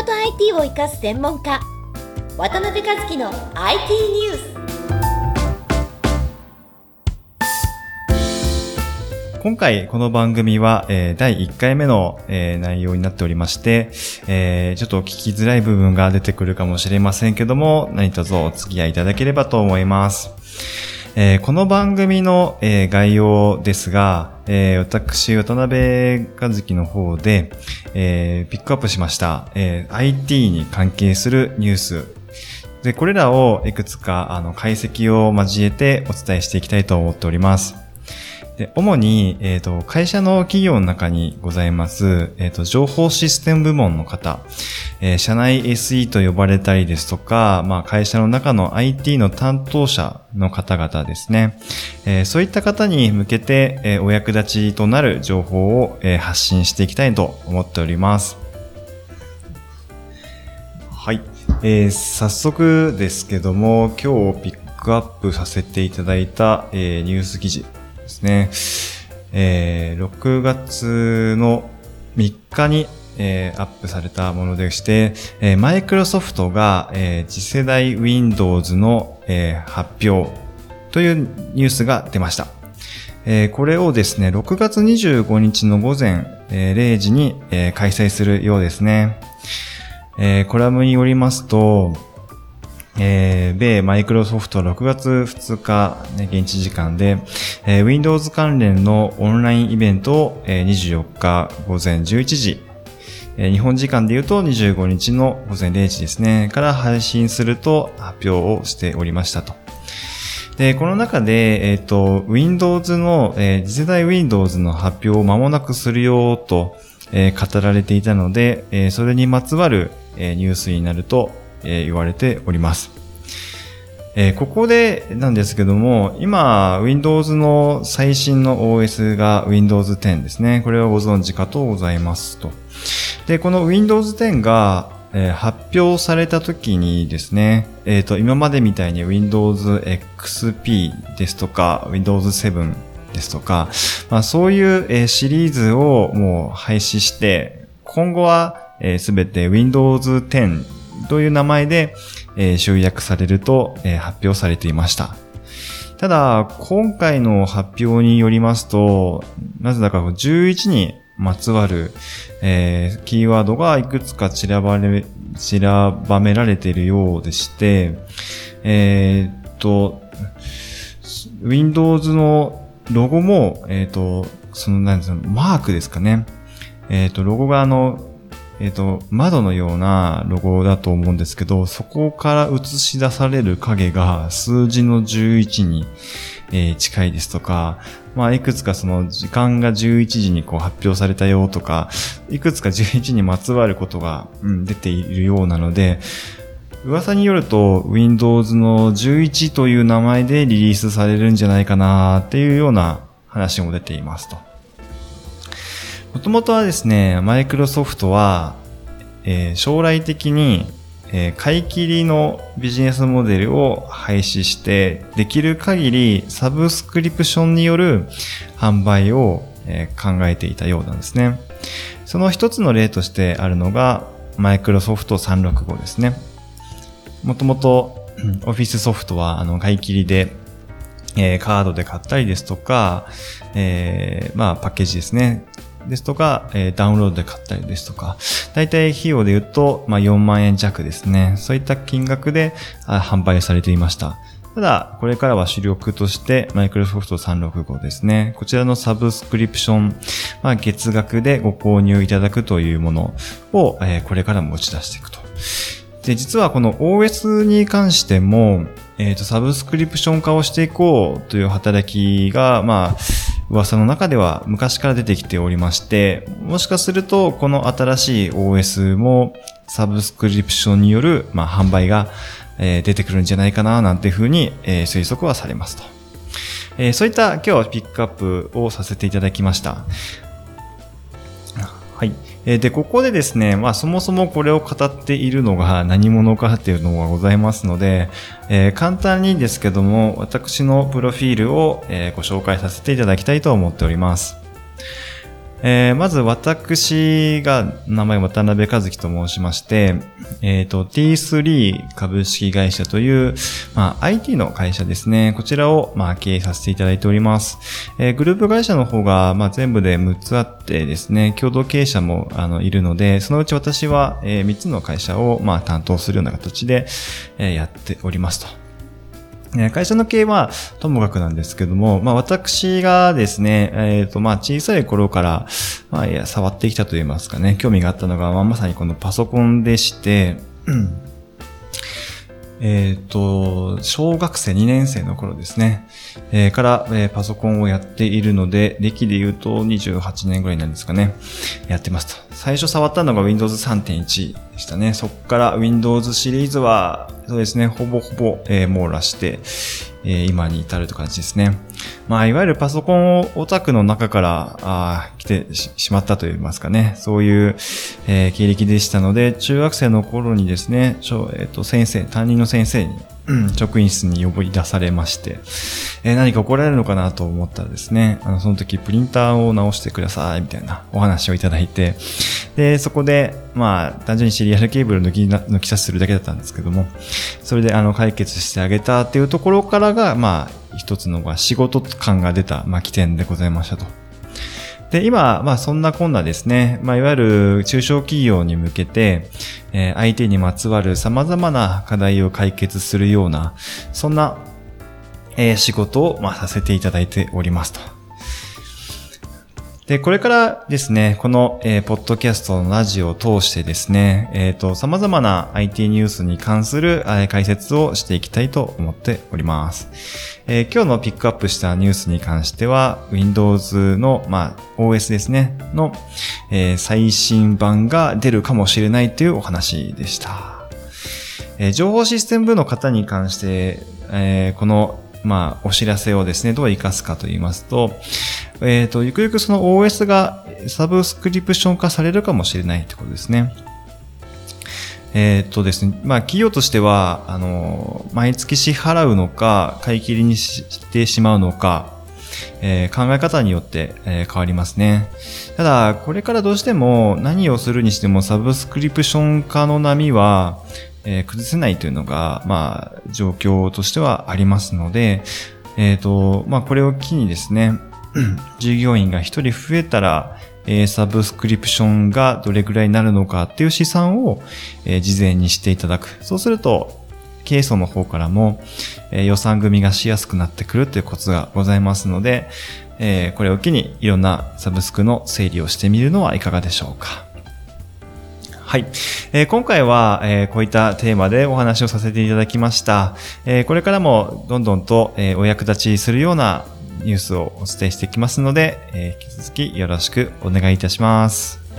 人と IT を生かす専門家渡辺和樹の IT ニュース今回この番組は、えー、第1回目の、えー、内容になっておりまして、えー、ちょっと聞きづらい部分が出てくるかもしれませんけども、何卒お付き合いいただければと思います。えー、この番組の、えー、概要ですが、えー、私、渡辺和樹の方で、えー、ピックアップしました、えー、IT に関係するニュース。で、これらをいくつか、あの、解析を交えてお伝えしていきたいと思っております。で、主に、えっ、ー、と、会社の企業の中にございます、えっ、ー、と、情報システム部門の方、えー、社内 SE と呼ばれたりですとか、まあ、会社の中の IT の担当者の方々ですね。えー、そういった方に向けて、えー、お役立ちとなる情報を、えー、発信していきたいと思っております。はい。えー、早速ですけども、今日ピックアップさせていただいた、えー、ニュース記事ですね。えー、6月の3日に、えー、アップされたものでして、マイクロソフトが、えー、次世代 Windows の、えー、発表というニュースが出ました。えー、これをですね、6月25日の午前、えー、0時に、えー、開催するようですね。えー、コラムによりますと、えー、米マイクロソフト6月2日、ね、現地時間で、えー、Windows 関連のオンラインイベントを、えー、24日午前11時、えー、日本時間で言うと25日の午前0時ですね、から配信すると発表をしておりましたと。で、この中で、えっ、ー、と、Windows の、えー、次世代 Windows の発表を間もなくするよと、えー、語られていたので、えー、それにまつわる、えー、ニュースになるとえ、言われております。え、ここでなんですけども、今、Windows の最新の OS が Windows 10ですね。これはご存知かとございますと。で、この Windows 10が、え、発表された時にですね、えっ、ー、と、今までみたいに Windows XP ですとか、Windows 7ですとか、まあそういう、え、シリーズをもう廃止して、今後はすべ、えー、て Windows 10という名前で、えー、集約されると、えー、発表されていました。ただ、今回の発表によりますと、なぜだか11にまつわる、えー、キーワードがいくつか散らばれ、散らばめられているようでして、えー、っと、Windows のロゴも、えー、っと、その、なんですか、マークですかね。えっと、ロゴがあの、えっ、ー、と、窓のようなロゴだと思うんですけど、そこから映し出される影が数字の11に、えー、近いですとか、まあ、いくつかその時間が11時にこう発表されたよとか、いくつか11にまつわることが、うん、出ているようなので、噂によると Windows の11という名前でリリースされるんじゃないかなっていうような話も出ていますと。もともとはですね、マイクロソフトは、えー、将来的に、えー、買い切りのビジネスモデルを廃止して、できる限りサブスクリプションによる販売を、えー、考えていたようなんですね。その一つの例としてあるのが、マイクロソフト365ですね。もともと、オフィスソフトは、あの、買い切りで、えー、カードで買ったりですとか、えー、まあ、パッケージですね。ですとか、え、ダウンロードで買ったりですとか、大体費用で言うと、まあ、4万円弱ですね。そういった金額で販売されていました。ただ、これからは主力として、マイクロソフト365ですね。こちらのサブスクリプション、まあ、月額でご購入いただくというものを、え、これからも打ち出していくと。で、実はこの OS に関しても、えっ、ー、と、サブスクリプション化をしていこうという働きが、まあ、噂の中では昔から出てきておりまして、もしかするとこの新しい OS もサブスクリプションによる、まあ、販売が、え、出てくるんじゃないかななんていうふうに、え、推測はされますと。え、そういった今日はピックアップをさせていただきました。はい。えで、ここでですね、まあそもそもこれを語っているのが何者かっていうのがございますので、えー、簡単にですけども、私のプロフィールを、えー、ご紹介させていただきたいと思っております。えー、まず私が名前渡辺和樹と申しまして、えっ、ー、と T3 株式会社という、まあ、IT の会社ですね。こちらを、まあ、経営させていただいております。えー、グループ会社の方が、まあ、全部で6つあってですね、共同経営者もあのいるので、そのうち私は、えー、3つの会社を、まあ、担当するような形で、えー、やっておりますと。会社の経営はともかくなんですけども、まあ私がですね、えっ、ー、とまあ小さい頃から、まあいや触ってきたと言いますかね、興味があったのが、まあ、まさにこのパソコンでして、えっ、ー、と、小学生2年生の頃ですね、えー、から、えー、パソコンをやっているので、歴で言うと28年ぐらいなんですかね、やってますと。最初触ったのが Windows 3.1でしたね。そこから Windows シリーズは、そうですね、ほぼほぼ、えー、網羅して、えー、今に至るという感じですね。まあ、いわゆるパソコンをオタクの中から、あ来てしまったと言いますかね。そういう、えー、経歴でしたので、中学生の頃にですね、えっ、ー、と、先生、担任の先生に、職員室に呼び出されまして、えー、何か怒られるのかなと思ったらですね、あの、その時プリンターを直してください、みたいなお話をいただいて、で、そこで、まあ、単純にシリアルケーブル抜き抜き差しするだけだったんですけども、それであの、解決してあげたっていうところからが、まあ、一つのが仕事感が出た、まあ、起点でございましたと。で、今、まあそんなこんなですね、まあいわゆる中小企業に向けて、えー、相手にまつわる様々な課題を解決するような、そんな、えー、仕事を、まあ、させていただいておりますと。で、これからですね、この、えー、ポッドキャストのラジオを通してですね、えっ、ー、と、様々な IT ニュースに関する、えー、解説をしていきたいと思っております。えー、今日のピックアップしたニュースに関しては、Windows の、まあ、OS ですね、の、えー、最新版が出るかもしれないというお話でした。えー、情報システム部の方に関して、えー、このまあ、お知らせをですね、どう活かすかと言いますと、えっ、ー、と、ゆくゆくその OS がサブスクリプション化されるかもしれないってことですね。えっ、ー、とですね、まあ、企業としては、あの、毎月支払うのか、買い切りにしてしまうのか、えー、考え方によって、えー、変わりますね。ただ、これからどうしても何をするにしてもサブスクリプション化の波は、えー、崩せないというのが、まあ、状況としてはありますので、えっ、と、まあ、これを機にですね、従業員が一人増えたら、えー、サブスクリプションがどれぐらいになるのかっていう試算を、えー、事前にしていただく。そうすると、経営層の方からも、えー、予算組みがしやすくなってくるというコツがございますので、えー、これを機にいろんなサブスクの整理をしてみるのはいかがでしょうか。はい。えー、今回は、えー、こういったテーマでお話をさせていただきました。えー、これからもどんどんと、えお役立ちするようなニュースをお伝えしていきますので、え引き続きよろしくお願いいたします。